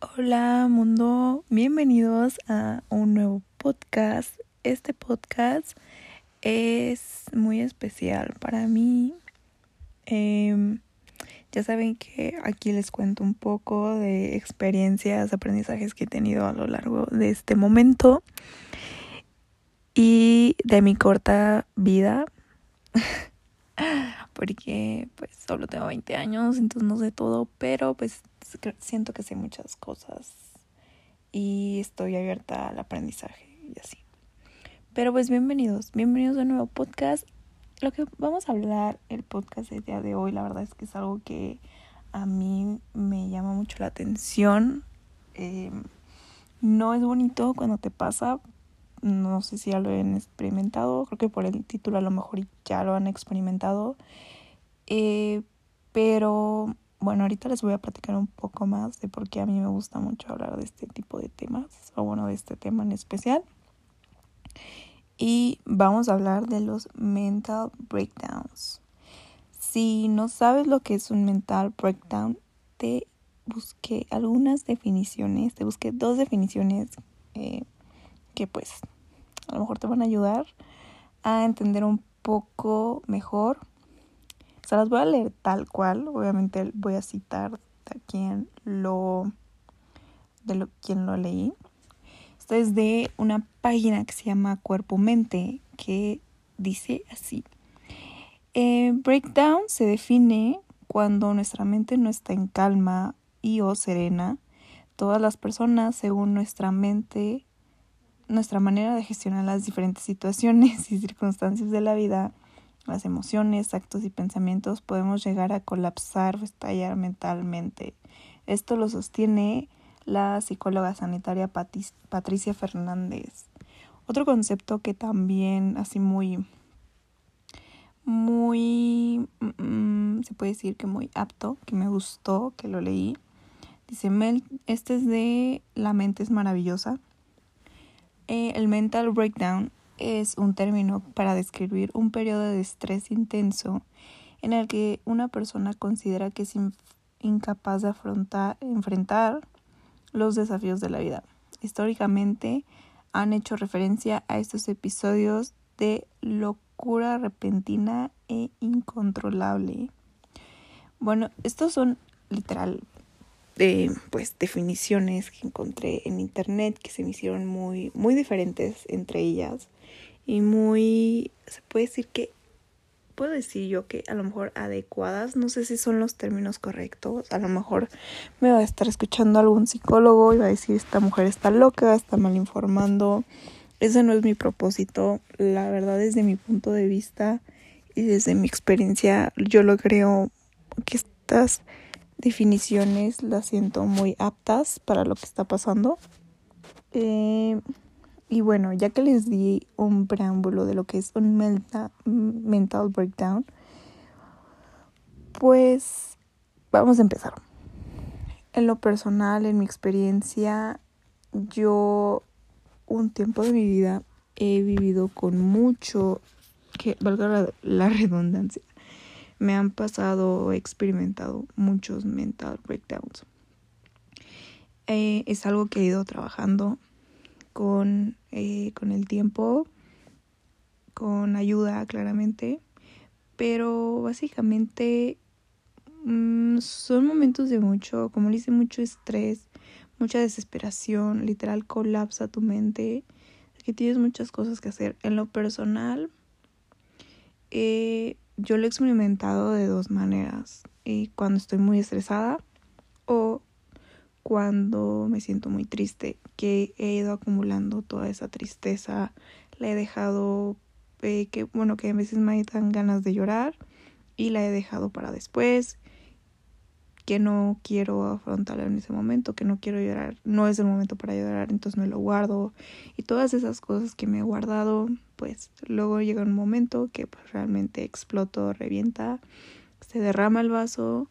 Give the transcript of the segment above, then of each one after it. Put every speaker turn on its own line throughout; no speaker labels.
Hola mundo, bienvenidos a un nuevo podcast. Este podcast es muy especial para mí. Em, ya saben que aquí les cuento un poco de experiencias, aprendizajes que he tenido a lo largo de este momento y de mi corta vida. Porque pues solo tengo 20 años, entonces no sé todo, pero pues siento que sé muchas cosas y estoy abierta al aprendizaje y así. Pero pues bienvenidos, bienvenidos a un nuevo podcast. Lo que vamos a hablar el podcast del día de hoy, la verdad es que es algo que a mí me llama mucho la atención. Em, no es bonito cuando te pasa, no sé si ya lo han experimentado, creo que por el título a lo mejor ya lo han experimentado. Eh, pero bueno, ahorita les voy a platicar un poco más de por qué a mí me gusta mucho hablar de este tipo de temas, o bueno, de este tema en especial. Y vamos a hablar de los mental breakdowns. Si no sabes lo que es un mental breakdown, te busqué algunas definiciones, te busqué dos definiciones eh, que pues a lo mejor te van a ayudar a entender un poco mejor se las voy a leer tal cual. Obviamente voy a citar a quien lo, de lo, quien lo leí. Esto es de una página que se llama Cuerpo Mente, que dice así. Eh, breakdown se define cuando nuestra mente no está en calma y o serena. Todas las personas, según nuestra mente, nuestra manera de gestionar las diferentes situaciones y circunstancias de la vida, las emociones, actos y pensamientos, podemos llegar a colapsar o estallar mentalmente. Esto lo sostiene la psicóloga sanitaria Patricia Fernández. Otro concepto que también así muy, muy, mm, se puede decir que muy apto, que me gustó, que lo leí. Dice, este es de La mente es maravillosa. Eh, el mental breakdown es un término para describir un periodo de estrés intenso en el que una persona considera que es incapaz de afrontar, enfrentar los desafíos de la vida. Históricamente han hecho referencia a estos episodios de locura repentina e incontrolable. Bueno, estos son literal de pues definiciones que encontré en internet que se me hicieron muy muy diferentes entre ellas y muy, se puede decir que, puedo decir yo que a lo mejor adecuadas, no sé si son los términos correctos, a lo mejor me va a estar escuchando algún psicólogo y va a decir esta mujer está loca, está mal informando, ese no es mi propósito, la verdad desde mi punto de vista y desde mi experiencia yo lo creo que estas definiciones las siento muy aptas para lo que está pasando. Eh, y bueno, ya que les di un preámbulo de lo que es un mental breakdown, pues vamos a empezar. En lo personal, en mi experiencia, yo un tiempo de mi vida he vivido con mucho, que valga la, redundancia, me han pasado, he experimentado muchos mental breakdowns. Eh, es algo que he ido trabajando con, eh, con el tiempo, con ayuda claramente, pero básicamente mm, son momentos de mucho, como le dice, mucho estrés, mucha desesperación, literal colapsa tu mente, que tienes muchas cosas que hacer. En lo personal, eh, yo lo he experimentado de dos maneras, eh, cuando estoy muy estresada o cuando me siento muy triste, que he ido acumulando toda esa tristeza, la he dejado, eh, que bueno, que a veces me dan ganas de llorar y la he dejado para después, que no quiero afrontarla en ese momento, que no quiero llorar, no es el momento para llorar, entonces me lo guardo. Y todas esas cosas que me he guardado, pues luego llega un momento que pues, realmente exploto, revienta, se derrama el vaso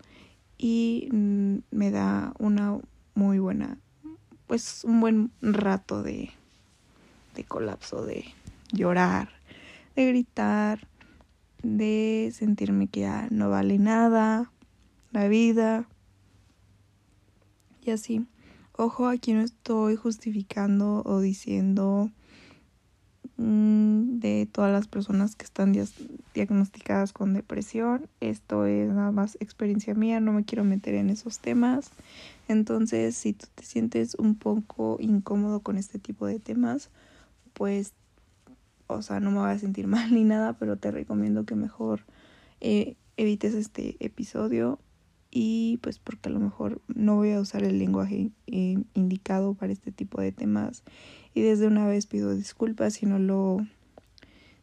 y mm, me da una muy buena, pues un buen rato de, de colapso, de llorar, de gritar, de sentirme que ya no vale nada, la vida y así. Ojo, aquí no estoy justificando o diciendo mm, de todas las personas que están diagnosticadas con depresión. Esto es nada más experiencia mía, no me quiero meter en esos temas. Entonces, si tú te sientes un poco incómodo con este tipo de temas, pues, o sea, no me voy a sentir mal ni nada, pero te recomiendo que mejor eh, evites este episodio y pues porque a lo mejor no voy a usar el lenguaje eh, indicado para este tipo de temas. Y desde una vez pido disculpas si no lo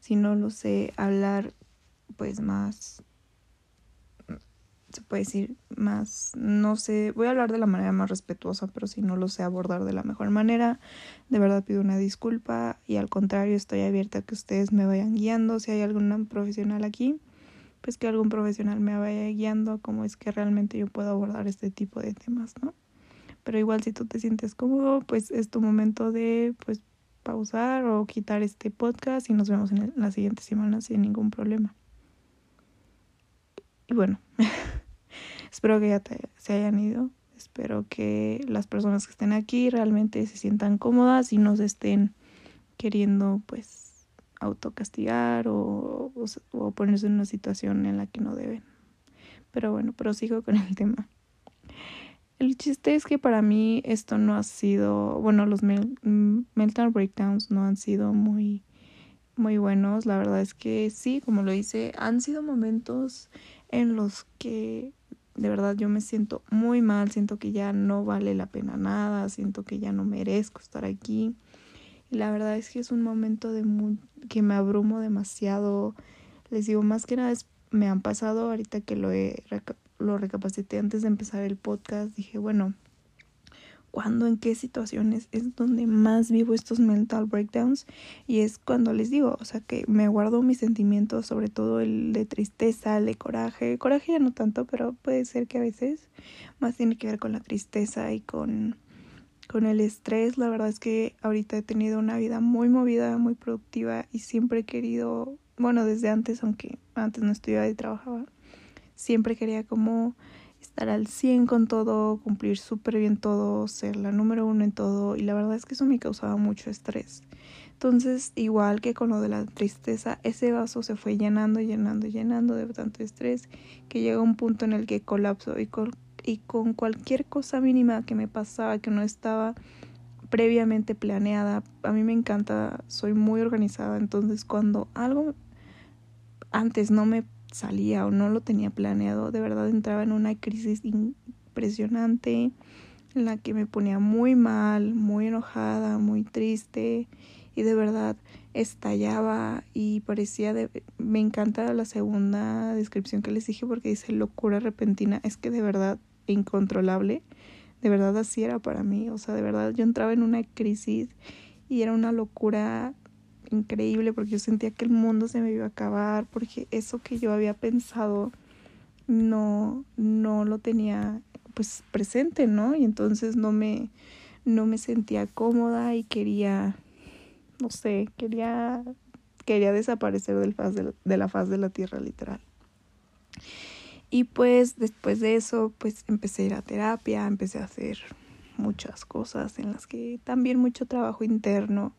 si no lo sé hablar pues más se puede decir más no sé voy a hablar de la manera más respetuosa pero si no lo sé abordar de la mejor manera de verdad pido una disculpa y al contrario estoy abierta a que ustedes me vayan guiando si hay algún profesional aquí pues que algún profesional me vaya guiando cómo es que realmente yo puedo abordar este tipo de temas, ¿no? Pero igual si tú te sientes cómodo, pues es tu momento de pues pausar o quitar este podcast y nos vemos en la siguiente semana sin ningún problema. Y bueno, espero que ya se hayan ido. Espero que las personas que estén aquí realmente se sientan cómodas y no se estén queriendo pues autocastigar o, o, ponerse en una situación en la que no deben. Pero bueno, prosigo con el tema. El chiste es que para mí esto no ha sido, bueno, los mental breakdowns no han sido muy, muy buenos. La verdad es que sí, como lo hice, han sido momentos en los que de verdad yo me siento muy mal, siento que ya no vale la pena nada, siento que ya no merezco estar aquí. La verdad es que es un momento de que me abrumo demasiado. Les digo, más que nada es, me han pasado ahorita que lo, he, lo recapacité antes de empezar el podcast. Dije, bueno, ¿cuándo, en qué situaciones es donde más vivo estos mental breakdowns? Y es cuando les digo, o sea, que me guardo mis sentimientos, sobre todo el de tristeza, el de coraje. Coraje ya no tanto, pero puede ser que a veces más tiene que ver con la tristeza y con con el estrés. La verdad es que ahorita he tenido una vida muy movida, muy productiva y siempre he querido, bueno, desde antes, aunque antes no estudiaba y trabajaba, siempre quería como estar al 100 con todo, cumplir súper bien todo, ser la número uno en todo y la verdad es que eso me causaba mucho estrés. Entonces, igual que con lo de la tristeza, ese vaso se fue llenando, llenando, llenando de tanto estrés que llega un punto en el que colapso y con y con cualquier cosa mínima que me pasaba que no estaba previamente planeada. A mí me encanta, soy muy organizada, entonces cuando algo antes no me salía o no lo tenía planeado, de verdad entraba en una crisis impresionante en la que me ponía muy mal, muy enojada, muy triste y de verdad estallaba y parecía de me encanta la segunda descripción que les dije porque dice locura repentina, es que de verdad incontrolable, de verdad así era para mí, o sea, de verdad yo entraba en una crisis y era una locura increíble porque yo sentía que el mundo se me iba a acabar, porque eso que yo había pensado no no lo tenía pues presente, ¿no? Y entonces no me no me sentía cómoda y quería no sé, quería quería desaparecer del de, de la faz de la tierra literal. Y pues después de eso, pues empecé a ir a terapia, empecé a hacer muchas cosas en las que también mucho trabajo interno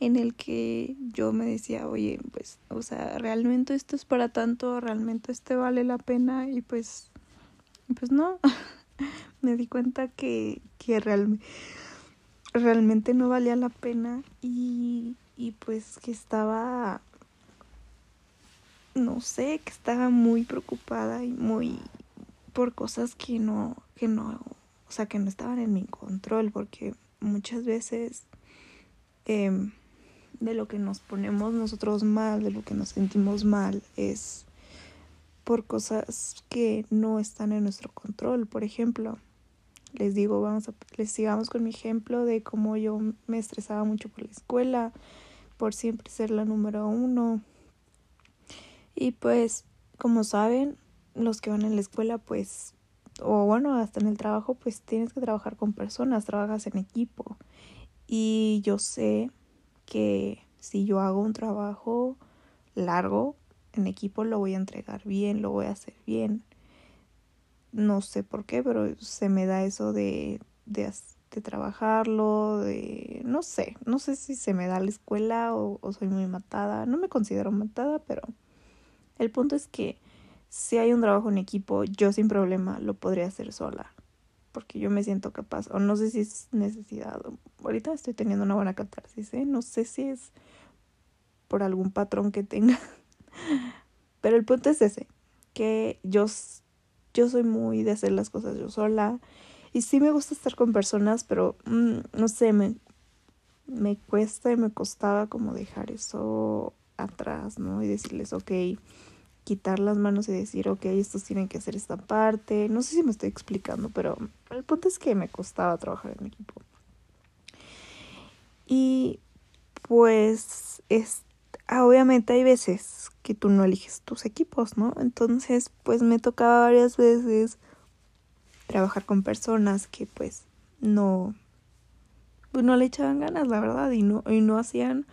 en el que yo me decía, oye, pues, o sea, realmente esto es para tanto, realmente este vale la pena y pues, pues no, me di cuenta que, que realmente realmente no valía la pena y, y pues que estaba no sé, que estaba muy preocupada y muy por cosas que no, que no, o sea, que no estaban en mi control, porque muchas veces em, de lo que nos ponemos nosotros mal, de lo que nos sentimos mal, es por cosas que no están en nuestro control. Por ejemplo, les digo, vamos a, les sigamos con mi ejemplo de cómo yo me estresaba mucho por la escuela, por siempre ser la número uno, y pues, como saben, los que van en la escuela, pues, o bueno, hasta en el trabajo, pues tienes que trabajar con personas, trabajas en equipo. Y yo sé que si yo hago un trabajo, largo en equipo lo voy a entregar bien, lo voy a hacer bien. No sé por qué, pero se me da eso de, de, de trabajarlo, de... no sé, no sé si se me da la escuela o, o soy muy matada. No me considero matada, pero el punto es que si hay un trabajo en equipo, yo sin problema lo podría hacer sola. Porque yo me siento capaz. O no sé si es necesidad. Ahorita estoy teniendo una buena catarsis, ¿eh? No sé si es por algún patrón que tenga. Pero el punto es ese. Que yo, yo soy muy de hacer las cosas yo sola. Y sí me gusta estar con personas, pero mm, no sé, me, me cuesta y me costaba como dejar eso atrás, ¿no? Y decirles, ok, quitar las manos y decir, ok, estos tienen que hacer esta parte. No sé si me estoy explicando, pero el punto es que me costaba trabajar en equipo. Y pues es, obviamente hay veces que tú no eliges tus equipos, ¿no? Entonces, pues me tocaba varias veces trabajar con personas que pues no pues no le echaban ganas, la verdad, y no y no hacían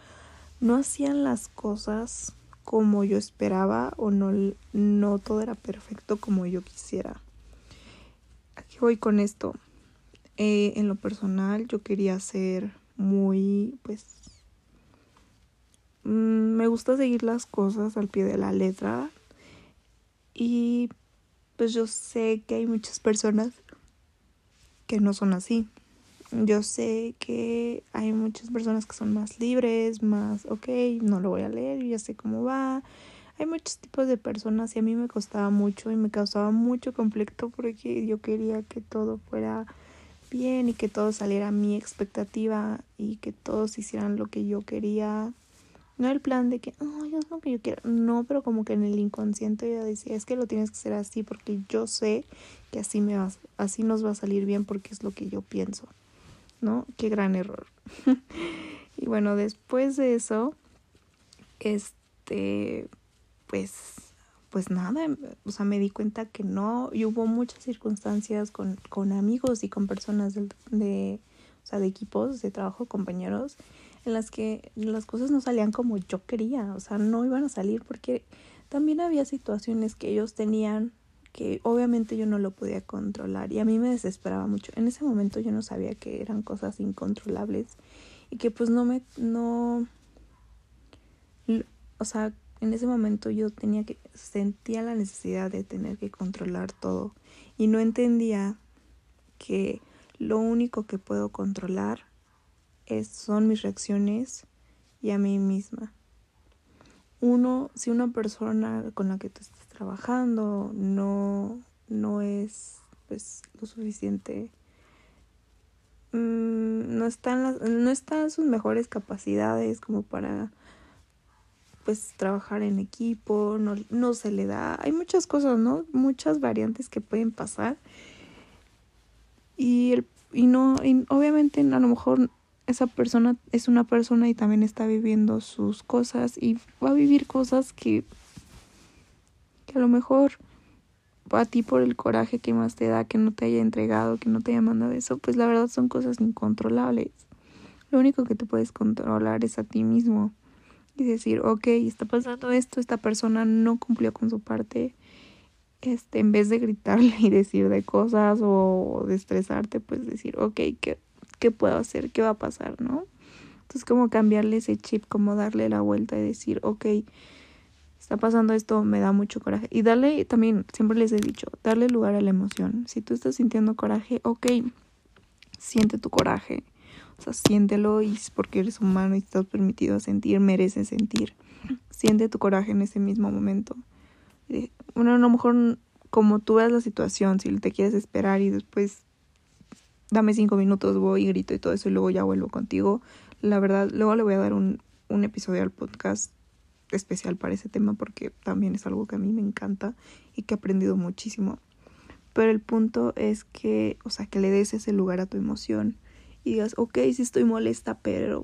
no hacían las cosas como yo esperaba o no, no todo era perfecto como yo quisiera. Aquí voy con esto. Eh, en lo personal yo quería ser muy, pues, mm, me gusta seguir las cosas al pie de la letra y pues yo sé que hay muchas personas que no son así. Yo sé que hay muchas personas que son más libres, más, ok, no lo voy a leer, ya sé cómo va. Hay muchos tipos de personas y a mí me costaba mucho y me causaba mucho conflicto porque yo quería que todo fuera bien y que todo saliera a mi expectativa y que todos hicieran lo que yo quería. No el plan de que, oh, yo es lo que yo quiero. No, pero como que en el inconsciente yo decía, es que lo tienes que hacer así porque yo sé que así me va, así nos va a salir bien porque es lo que yo pienso. ¿No? Qué gran error. y bueno, después de eso, este, pues, pues nada, o sea, me di cuenta que no, y hubo muchas circunstancias con, con amigos y con personas de, de, o sea, de equipos, de trabajo, compañeros, en las que las cosas no salían como yo quería, o sea, no iban a salir porque también había situaciones que ellos tenían que obviamente yo no lo podía controlar y a mí me desesperaba mucho. En ese momento yo no sabía que eran cosas incontrolables y que pues no me no o sea, en ese momento yo tenía que sentía la necesidad de tener que controlar todo y no entendía que lo único que puedo controlar es, son mis reacciones y a mí misma. Uno, si una persona con la que estás trabajando, no, no es pues lo suficiente. Mm, no están las, no están sus mejores capacidades como para pues trabajar en equipo, no, no se le da, hay muchas cosas, ¿no? Muchas variantes que pueden pasar. Y el, y no, y obviamente a lo mejor esa persona es una persona y también está viviendo sus cosas y va a vivir cosas que que a lo mejor a ti por el coraje que más te da que no te haya entregado, que no te haya mandado eso, pues la verdad son cosas incontrolables. Lo único que te puedes controlar es a ti mismo y decir, ok, está pasando esto, esta persona no cumplió con su parte. Este, en vez de gritarle y decir de cosas o de estresarte, pues decir, ok, ¿qué, ¿qué puedo hacer? ¿Qué va a pasar? ¿No? Entonces como cambiarle ese chip, como darle la vuelta y decir, ok, está pasando esto, me da mucho coraje. Y darle, también, siempre les he dicho, darle lugar a la emoción. Si tú estás sintiendo coraje, ok, siente tu coraje. O sea, siéntelo y es porque eres humano y estás permitido a sentir, mereces sentir. Siente tu coraje en ese mismo momento. Bueno, a lo mejor como tú veas la situación, si te quieres esperar y después dame cinco minutos, voy y grito y todo eso y luego ya vuelvo contigo. La verdad, luego le voy a dar un, un episodio al podcast especial para ese tema porque también es algo que a mí me encanta y que he aprendido muchísimo. Pero el punto es que, o sea, que le des ese lugar a tu emoción y digas, ok, sí estoy molesta, pero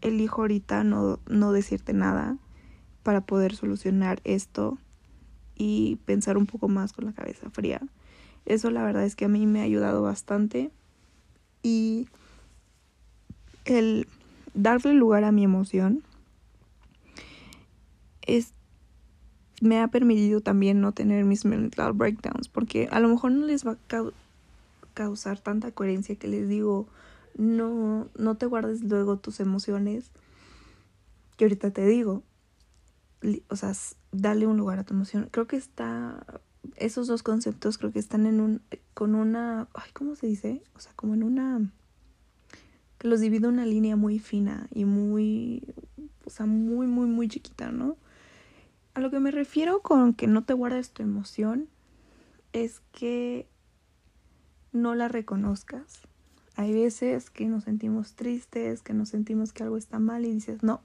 elijo ahorita no, no decirte nada para poder solucionar esto y pensar un poco más con la cabeza fría. Eso la verdad es que a mí me ha ayudado bastante y el darle lugar a mi emoción es, me ha permitido también no tener mis mental breakdowns, porque a lo mejor no les va a causar tanta coherencia que les digo, no, no te guardes luego tus emociones, que ahorita te digo, o sea, dale un lugar a tu emoción. Creo que está, esos dos conceptos creo que están en un, con una, ay, ¿cómo se dice? O sea, como en una, que los divide una línea muy fina y muy, o sea, muy, muy, muy chiquita, ¿no? A lo que me refiero con que no te guardes tu emoción es que no la reconozcas. Hay veces que nos sentimos tristes, que nos sentimos que algo está mal y dices, no,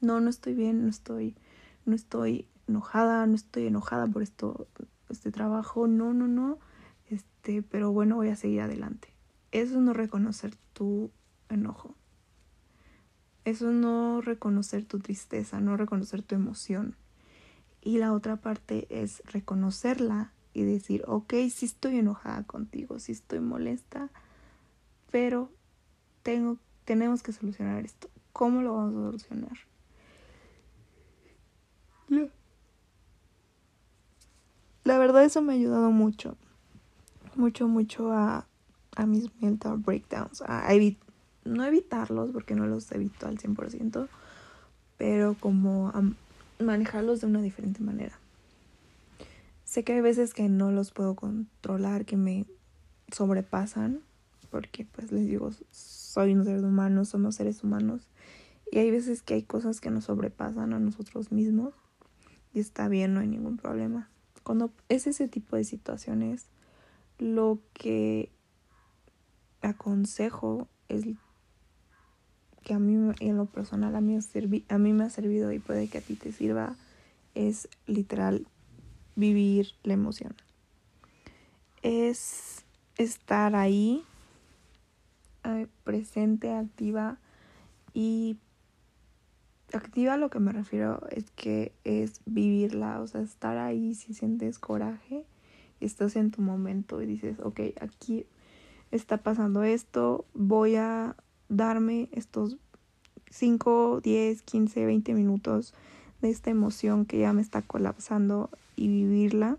no, no estoy bien, no estoy, no estoy enojada, no estoy enojada por esto, este trabajo, no, no, no, este, pero bueno, voy a seguir adelante. Eso es no reconocer tu enojo. Eso es no reconocer tu tristeza, no reconocer tu emoción. Y la otra parte es reconocerla y decir, ok, sí estoy enojada contigo, sí estoy molesta, pero tengo, tenemos que solucionar esto. ¿Cómo lo vamos a solucionar? La verdad eso me ha ayudado mucho, mucho, mucho a, a mis mental breakdowns, a no evitarlos porque no los evito al 100%, pero como a manejarlos de una diferente manera. Sé que hay veces que no los puedo controlar, que me sobrepasan, porque pues les digo, soy un ser humano, somos seres humanos, y hay veces que hay cosas que nos sobrepasan a nosotros mismos, y está bien, no hay ningún problema. Cuando es ese tipo de situaciones, lo que aconsejo es que a mí en lo personal a mí, a mí me ha servido y puede que a ti te sirva es literal vivir la emoción. Es estar ahí, presente, activa y activa lo que me refiero es que es vivirla, o sea, estar ahí si sientes coraje, estás en tu momento y dices, ok, aquí está pasando esto, voy a darme estos 5, 10, 15, 20 minutos de esta emoción que ya me está colapsando y vivirla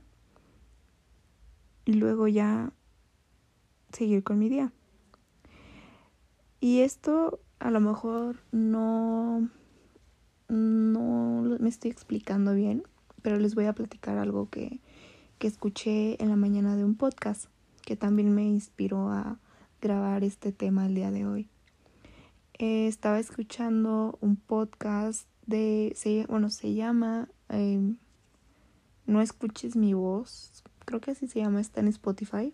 y luego ya seguir con mi día. Y esto a lo mejor no no me estoy explicando bien, pero les voy a platicar algo que, que escuché en la mañana de un podcast que también me inspiró a grabar este tema el día de hoy. Eh, estaba escuchando un podcast de, se, bueno, se llama em, No escuches mi voz, creo que así se llama, está en Spotify.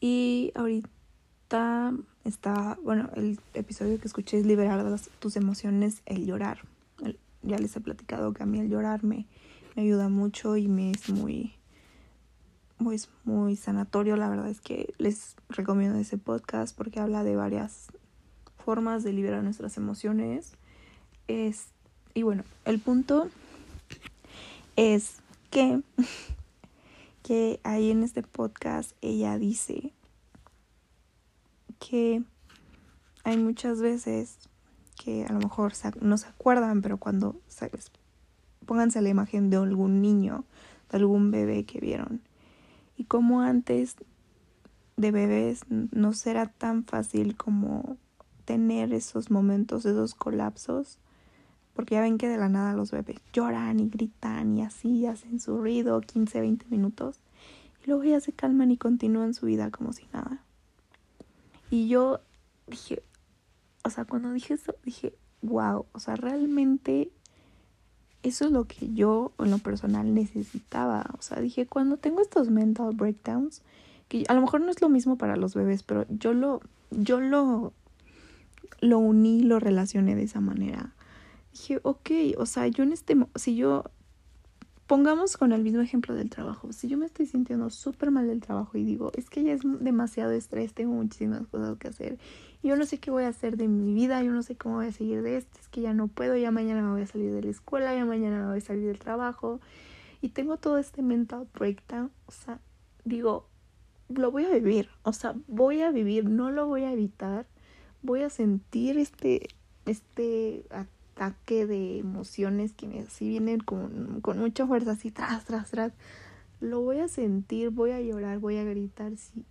Y ahorita está, bueno, el episodio que escuché es liberar tus emociones, el llorar. ya les he platicado que a mí el llorar me, ayuda mucho y me es muy, muy, muy sanatorio. La verdad es que les recomiendo ese podcast porque habla de varias formas de liberar nuestras emociones. Es, y bueno, el punto es que, que ahí en este podcast ella dice que hay muchas veces que a lo mejor no se acuerdan, pero cuando ¿sabes? pónganse la imagen de algún niño, de algún bebé que vieron. Y como antes de bebés no será tan fácil como tener esos momentos, esos colapsos, porque ya ven que de la nada los bebés lloran y gritan y así hacen su ruido 15, 20 minutos y luego ya se calman y continúan su vida como si nada. Y yo dije, o sea, cuando dije eso, dije, wow, o sea, realmente eso es lo que yo en lo personal necesitaba. O sea, dije, cuando tengo estos mental breakdowns, que a lo mejor no es lo mismo para los bebés, pero yo lo, yo lo, lo uní, lo relacioné de esa manera. Dije, ok, o sea, yo en este, si yo pongamos con el mismo ejemplo del trabajo. Si yo me estoy sintiendo súper mal del trabajo y digo, es que ya es demasiado estrés, tengo muchísimas cosas que hacer. Yo no sé qué voy a hacer de mi vida, yo no sé cómo voy a seguir de esto, es que ya no puedo, ya mañana me voy a salir de la escuela, ya mañana me voy a salir del trabajo. Y tengo todo este mental breakdown. O sea, digo, lo voy a vivir. O sea, voy a vivir, no lo voy a evitar. Voy a sentir este, este ataque de emociones que me así vienen con, con mucha fuerza, así tras, tras, tras. Lo voy a sentir, voy a llorar, voy a gritar, sí.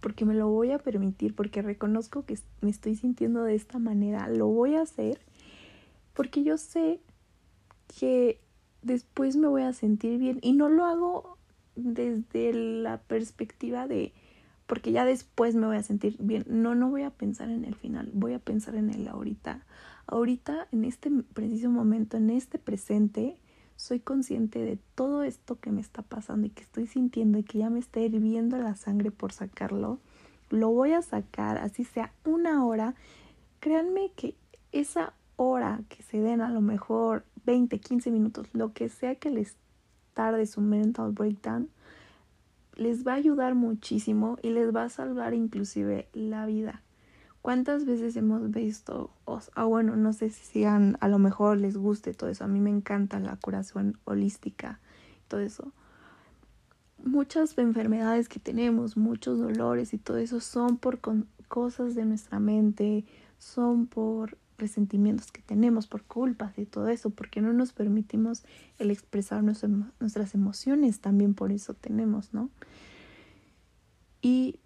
Porque me lo voy a permitir, porque reconozco que me estoy sintiendo de esta manera. Lo voy a hacer porque yo sé que después me voy a sentir bien. Y no lo hago desde la perspectiva de porque ya después me voy a sentir bien. No, no voy a pensar en el final, voy a pensar en el ahorita. Ahorita, en este preciso momento, en este presente, soy consciente de todo esto que me está pasando y que estoy sintiendo y que ya me está hirviendo la sangre por sacarlo. Lo voy a sacar, así sea una hora. Créanme que esa hora que se den a lo mejor 20, 15 minutos, lo que sea que les tarde su mental breakdown, les va a ayudar muchísimo y les va a salvar inclusive la vida. ¿Cuántas veces hemos visto, ah bueno, no sé si sigan, a lo mejor les guste todo eso, a mí me encanta la curación holística, todo eso. Muchas enfermedades que tenemos, muchos dolores y todo eso son por cosas de nuestra mente, son por resentimientos que tenemos, por culpas y todo eso, porque no nos permitimos el expresar nuestras emociones, también por eso tenemos, ¿no? Y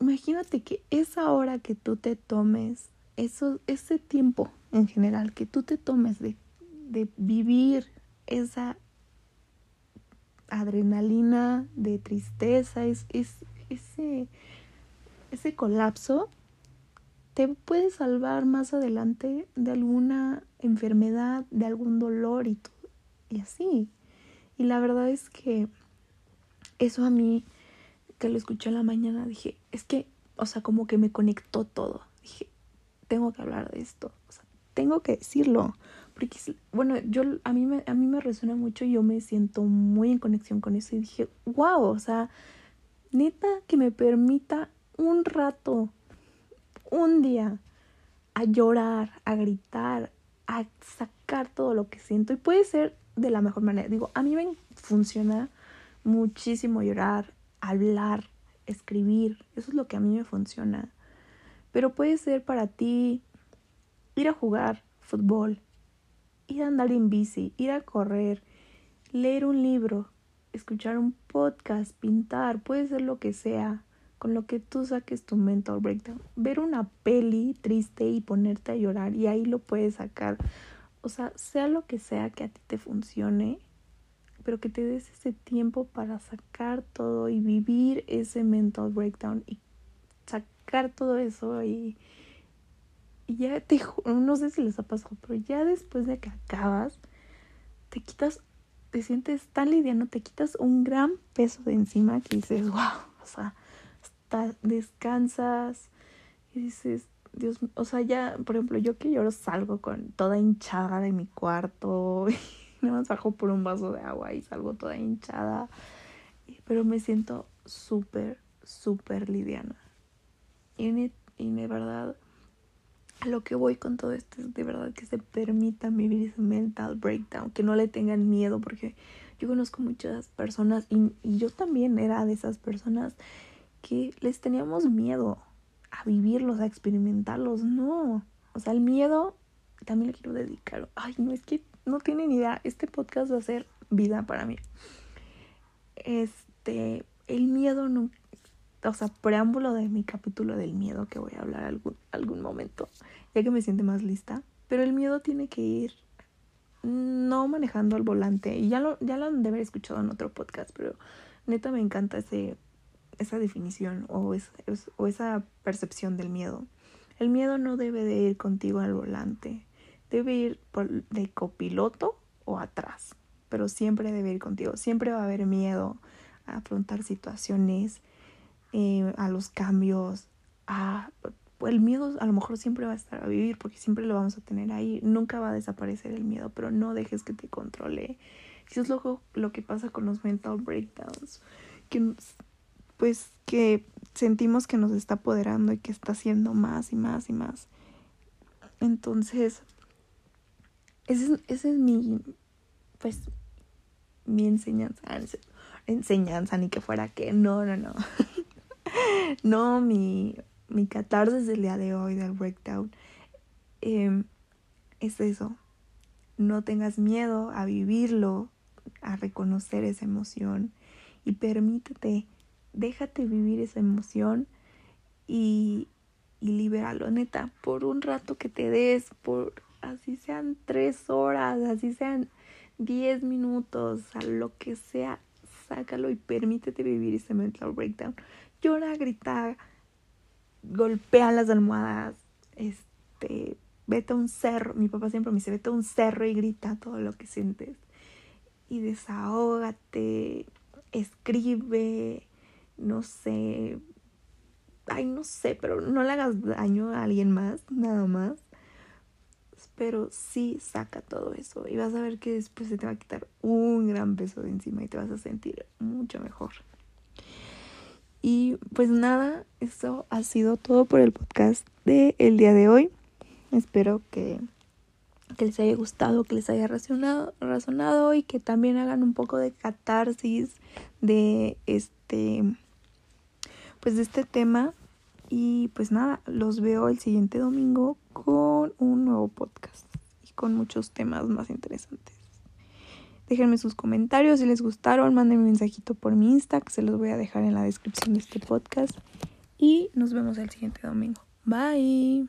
imagínate que esa hora que tú te tomes, eso, ese tiempo en general, que tú te tomes de, de vivir esa adrenalina de tristeza, es, es, ese, ese colapso, te puede salvar más adelante de alguna enfermedad, de algún dolor y, todo, y así. Y la verdad es que eso a mí, que lo escuché en la mañana, dije, es que, o sea, como que me conectó todo. Dije, tengo que hablar de esto, tengo que decirlo. Porque, bueno, yo, a mí, me, a mí me resuena mucho y yo me siento muy en conexión con eso. Y dije, wow, o sea, neta que me permita un rato un día a llorar, a gritar, a sacar todo lo que siento. Y puede ser de la mejor manera. Digo, a mí me funciona muchísimo llorar, hablar, escribir. Eso es lo que a mí me funciona. Pero puede ser para ti ir a jugar fútbol, ir a andar en bici, ir a correr, leer un libro, escuchar un podcast, pintar, puede ser lo que sea con lo que tú saques tu mental breakdown. Ver una peli triste y ponerte a llorar y ahí lo puedes sacar. O sea, sea lo que sea que a ti te funcione, pero que te des ese tiempo para sacar todo y vivir ese mental breakdown y sacar todo eso y, y ya te no sé si les ha pasado, pero ya después de que acabas, te quitas, te sientes tan liviano, te quitas un gran peso de encima que dices, wow, o sea, descansas y dices, Dios, o sea, ya, por ejemplo, yo que lloro salgo con toda hinchada de mi cuarto, y me bajo por un vaso de agua y salgo toda hinchada, pero me siento súper, súper liviana. Y, y de verdad, lo que voy con todo esto es de verdad que se permitan vivir ese mental breakdown, que no le tengan miedo, porque yo conozco muchas personas y, y yo también era de esas personas que les teníamos miedo a vivirlos, a experimentarlos. No, o sea, el miedo también le quiero dedicar. Ay, no, es que no tienen idea. Este podcast va a ser vida para mí. Este, el miedo no, o sea, preámbulo de mi capítulo del miedo que voy a hablar algún, algún momento, ya que me siente más lista. Pero el miedo tiene que ir no manejando al volante. Y ya lo, ya lo han de haber escuchado en otro podcast, pero neta me encanta ese esa definición o, esa percepción del miedo. El miedo no debe de ir contigo al volante, debe ir de copiloto o atrás, pero siempre debe ir contigo. Siempre va a haber miedo a afrontar situaciones, eh, a los cambios, a el miedo a lo mejor siempre va a estar a vivir porque siempre lo vamos a tener ahí. Nunca va a desaparecer el miedo, pero no dejes que te controle. Eso es lo, lo que pasa con los mental breakdowns. Que pues que sentimos que nos está apoderando y que está haciendo más y más y más. Entonces, ese es, es mi, pues, mi enseñanza, ah, enseñanza, ni que fuera que, no, no, no. no, mi, mi catarsis del día de hoy del breakdown. Em, es eso. No tengas miedo a vivirlo, a reconocer esa emoción y permítete, déjate vivir esa emoción y, y libéralo, neta, por un rato que te des, por así sean tres horas, así sean diez minutos, a lo que sea, sácalo y permítete vivir ese mental breakdown. Llora, grita, golpea las almohadas, este, vete a un cerro. Mi papá siempre me dice, vete a un cerro y grita todo lo que sientes. Y desahógate, escribe, no sé, ay, no sé, pero no le hagas daño a alguien más, nada más. Pero sí saca todo eso y vas a ver que después se te va a quitar un gran peso de encima y te vas a sentir mucho mejor. Y pues nada, eso ha sido todo por el podcast de el día de hoy. Espero que, que les haya gustado, que les haya razonado, razonado y que también hagan un poco de catarsis de este pues de este tema. Y pues nada, los veo el siguiente domingo con un nuevo podcast y con muchos temas más interesantes. Déjenme sus comentarios si les gustaron, mándenme un mensajito por mi Insta, que se los voy a dejar en la descripción de este podcast. Y nos vemos el siguiente domingo. Bye.